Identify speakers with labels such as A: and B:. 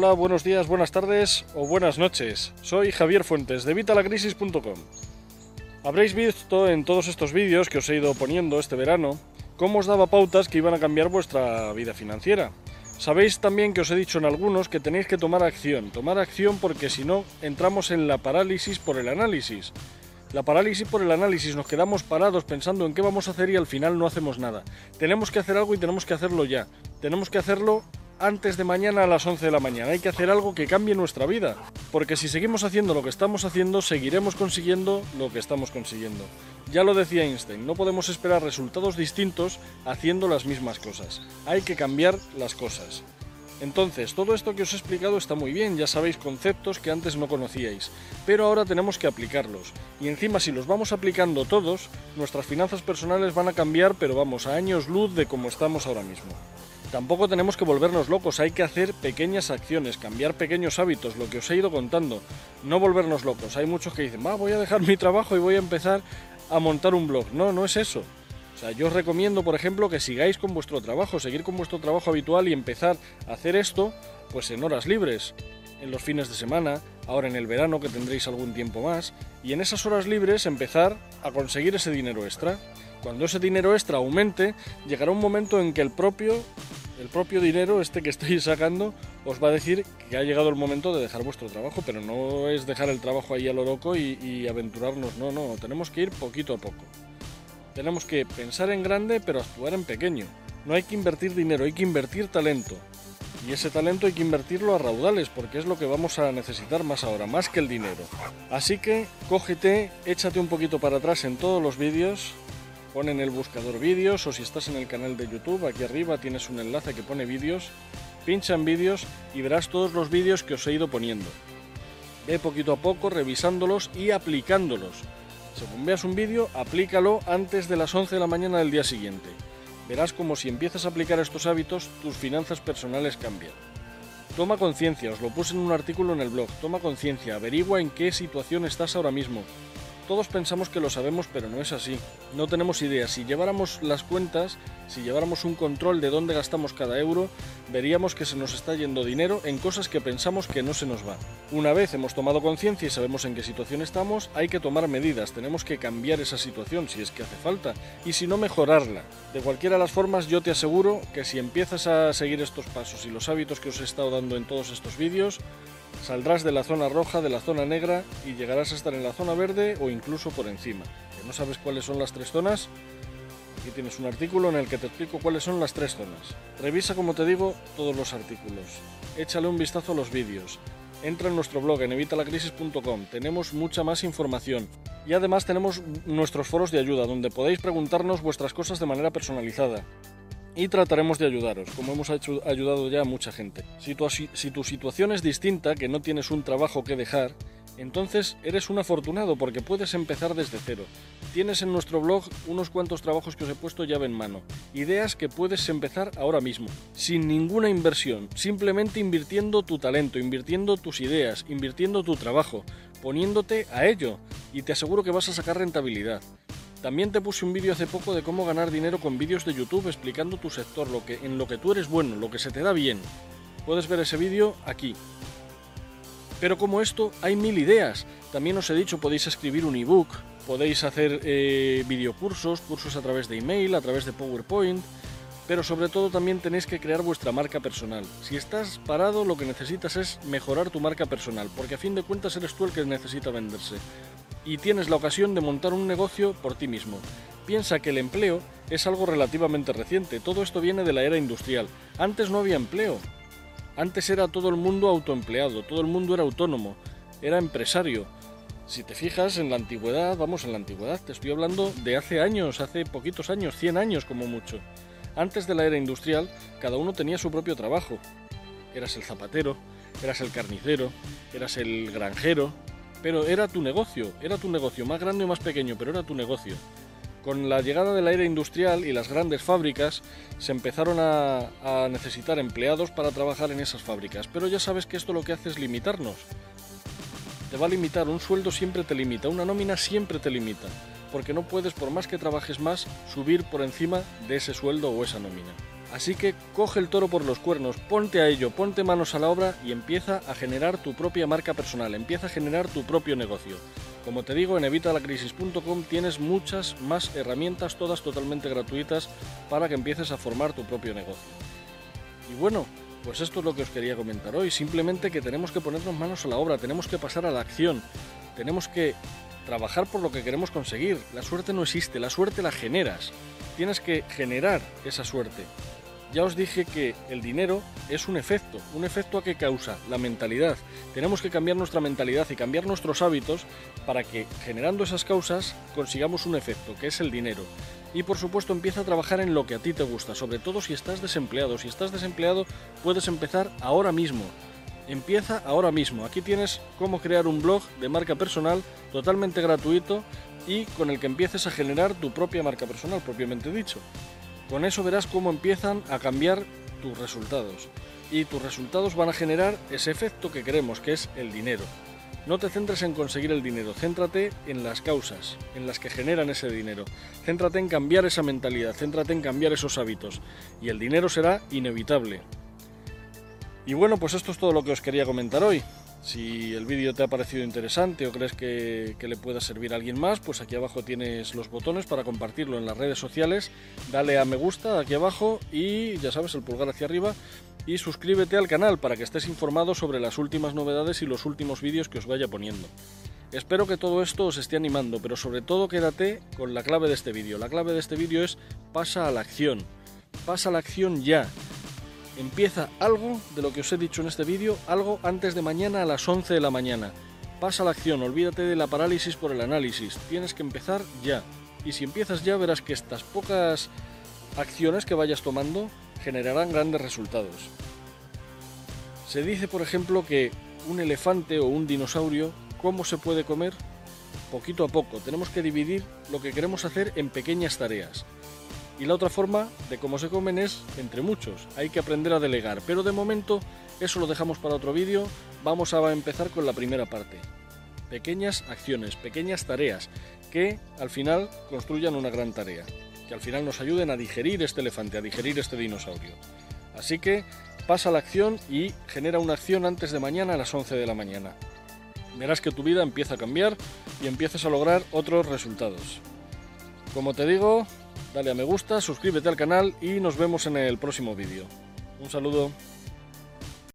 A: Hola, buenos días, buenas tardes o buenas noches. Soy Javier Fuentes de Vitalacrisis.com. Habréis visto en todos estos vídeos que os he ido poniendo este verano cómo os daba pautas que iban a cambiar vuestra vida financiera. Sabéis también que os he dicho en algunos que tenéis que tomar acción, tomar acción porque si no entramos en la parálisis por el análisis. La parálisis por el análisis, nos quedamos parados pensando en qué vamos a hacer y al final no hacemos nada. Tenemos que hacer algo y tenemos que hacerlo ya. Tenemos que hacerlo antes de mañana a las 11 de la mañana. Hay que hacer algo que cambie nuestra vida. Porque si seguimos haciendo lo que estamos haciendo, seguiremos consiguiendo lo que estamos consiguiendo. Ya lo decía Einstein, no podemos esperar resultados distintos haciendo las mismas cosas. Hay que cambiar las cosas. Entonces, todo esto que os he explicado está muy bien, ya sabéis conceptos que antes no conocíais, pero ahora tenemos que aplicarlos. Y encima si los vamos aplicando todos, nuestras finanzas personales van a cambiar, pero vamos, a años luz de como estamos ahora mismo. Tampoco tenemos que volvernos locos, hay que hacer pequeñas acciones, cambiar pequeños hábitos, lo que os he ido contando. No volvernos locos. Hay muchos que dicen, va, voy a dejar mi trabajo y voy a empezar a montar un blog. No, no es eso. O sea, yo os recomiendo, por ejemplo, que sigáis con vuestro trabajo, seguir con vuestro trabajo habitual y empezar a hacer esto, pues en horas libres, en los fines de semana, ahora en el verano que tendréis algún tiempo más, y en esas horas libres empezar a conseguir ese dinero extra. Cuando ese dinero extra aumente, llegará un momento en que el propio el propio dinero, este que estáis sacando, os va a decir que ha llegado el momento de dejar vuestro trabajo, pero no es dejar el trabajo ahí a lo loco y, aventurarnos, no, no, tenemos que ir poquito a poco. Tenemos que pensar en grande, pero actuar en pequeño. No hay que invertir dinero, hay que invertir talento. Y ese talento hay que invertirlo a raudales, porque es lo que vamos a necesitar más ahora, más que el dinero. Así que cógete, échate un poquito para atrás en todos los vídeos, Pon en el buscador vídeos o si estás en el canal de YouTube, aquí arriba tienes un enlace que pone vídeos. Pincha en vídeos y verás todos los vídeos que os he ido poniendo. Ve poquito a poco revisándolos y aplicándolos. Según veas un vídeo, aplícalo antes de las 11 de la mañana del día siguiente. Verás como si empiezas a aplicar estos hábitos, tus finanzas personales cambian. Toma conciencia, os lo puse en un artículo en el blog. Toma conciencia, averigua en qué situación estás ahora mismo. Todos pensamos que lo sabemos, pero no es así. No tenemos idea. Si lleváramos las cuentas, si lleváramos un control de dónde gastamos cada euro, veríamos que se nos está yendo dinero en cosas que pensamos que no se nos va. Una vez hemos tomado conciencia y sabemos en qué situación estamos, hay que tomar medidas. Tenemos que cambiar esa situación si es que hace falta y si no mejorarla. De cualquiera de las formas, yo te aseguro que si empiezas a seguir estos pasos y los hábitos que os he estado dando en todos estos vídeos, Saldrás de la zona roja, de la zona negra y llegarás a estar en la zona verde o incluso por encima. ¿Que no sabes cuáles son las tres zonas? Aquí tienes un artículo en el que te explico cuáles son las tres zonas. Revisa, como te digo, todos los artículos. Échale un vistazo a los vídeos. Entra en nuestro blog en evitalacrisis.com. Tenemos mucha más información. Y además tenemos nuestros foros de ayuda, donde podéis preguntarnos vuestras cosas de manera personalizada y trataremos de ayudaros, como hemos ayudado ya a mucha gente. Si tu, si tu situación es distinta, que no tienes un trabajo que dejar, entonces eres un afortunado porque puedes empezar desde cero. Tienes en nuestro blog unos cuantos trabajos que os he puesto llave en mano. Ideas que puedes empezar ahora mismo, sin ninguna inversión, simplemente invirtiendo tu talento, invirtiendo tus ideas, invirtiendo tu trabajo, poniéndote a ello y te aseguro que vas a sacar rentabilidad. También te puse un vídeo hace poco de cómo ganar dinero con vídeos de YouTube explicando tu sector, lo que, en lo que tú eres bueno, lo que se te da bien. Puedes ver ese vídeo aquí. Pero como esto, hay mil ideas. También os he dicho, podéis escribir un ebook, podéis hacer eh, videocursos, cursos a través de email, a través de PowerPoint, pero sobre todo también tenéis que crear vuestra marca personal. Si estás parado, lo que necesitas es mejorar tu marca personal, porque a fin de cuentas eres tú el que necesita venderse y tienes la ocasión de montar un negocio por ti mismo. Piensa que el empleo es algo relativamente reciente, todo esto viene de la era industrial. Antes no había empleo, antes era todo el mundo autoempleado, todo el mundo era autónomo, era empresario. Si te fijas en la antigüedad, vamos, en la antigüedad, te estoy hablando de hace años, hace poquitos años, 100 años como mucho. Antes de la era industrial, cada uno tenía su propio trabajo. Eras el zapatero, eras el carnicero, eras el granjero, pero era tu negocio, era tu negocio, más grande o más pequeño, pero era tu negocio. Con la llegada de la era industrial y las grandes fábricas, se empezaron a, necesitar empleados para trabajar en esas fábricas. Pero ya sabes que esto lo que hace es limitarnos. Te va a limitar, un sueldo siempre te limita, una nómina siempre te limita, porque no puedes, por más que trabajes más, subir por encima de ese sueldo o esa nómina. Así que coge el toro por los cuernos, ponte a ello, ponte manos a la obra y empieza a generar tu propia marca personal, empieza a generar tu propio negocio. Como te digo, en evitalacrisis.com tienes muchas más herramientas, todas totalmente gratuitas, para que empieces a formar tu propio negocio. Y bueno, pues esto es lo que os quería comentar hoy, simplemente que tenemos que ponernos manos a la obra, tenemos que pasar a la acción, tenemos que trabajar por lo que queremos conseguir. La suerte no existe, la suerte la generas. Tienes que generar esa suerte. Ya os dije que el dinero es un efecto. ¿Un efecto a qué causa? La mentalidad. Tenemos que cambiar nuestra mentalidad y cambiar nuestros hábitos para que generando esas causas consigamos un efecto, que es el dinero. Y por supuesto empieza a trabajar en lo que a ti te gusta, sobre todo si estás desempleado. Si estás desempleado puedes empezar ahora mismo. Empieza ahora mismo. Aquí tienes cómo crear un blog de marca personal totalmente gratuito y con el que empieces a generar tu propia marca personal, propiamente dicho. Con eso verás cómo empiezan a cambiar tus resultados. Y tus resultados van a generar ese efecto que queremos, que es el dinero. No te centres en conseguir el dinero, céntrate en las causas, en las que generan ese dinero. Céntrate en cambiar esa mentalidad, céntrate en cambiar esos hábitos. Y el dinero será inevitable. Y bueno, pues esto es todo lo que os quería comentar hoy. Si el vídeo te ha parecido interesante o crees que, le pueda servir a alguien más, pues aquí abajo tienes los botones para compartirlo en las redes sociales. Dale a me gusta aquí abajo y ya sabes, el pulgar hacia arriba. Y suscríbete al canal para que estés informado sobre las últimas novedades y los últimos vídeos que os vaya poniendo. Espero que todo esto os esté animando, pero sobre todo quédate con la clave de este vídeo. La clave de este vídeo es pasa a la acción. Pasa a la acción ya Empieza algo de lo que os he dicho en este vídeo, algo antes de mañana a las 11 de la mañana. Pasa la acción, olvídate de la parálisis por el análisis, tienes que empezar ya. Y si empiezas ya verás que estas pocas acciones que vayas tomando generarán grandes resultados. Se dice, por ejemplo, que un elefante o un dinosaurio, ¿cómo se puede comer? Poquito a poco. Tenemos que dividir lo que queremos hacer en pequeñas tareas. Y la otra forma de cómo se comen es entre muchos. Hay que aprender a delegar. Pero de momento eso lo dejamos para otro vídeo. Vamos a empezar con la primera parte. Pequeñas acciones, pequeñas tareas que al final construyan una gran tarea. Que al final nos ayuden a digerir este elefante, a digerir este dinosaurio. Así que pasa la acción y genera una acción antes de mañana a las 11 de la mañana. Verás que tu vida empieza a cambiar y empiezas a lograr otros resultados. Como te digo, dale a me gusta, suscríbete al canal y nos vemos en el próximo vídeo. Un saludo.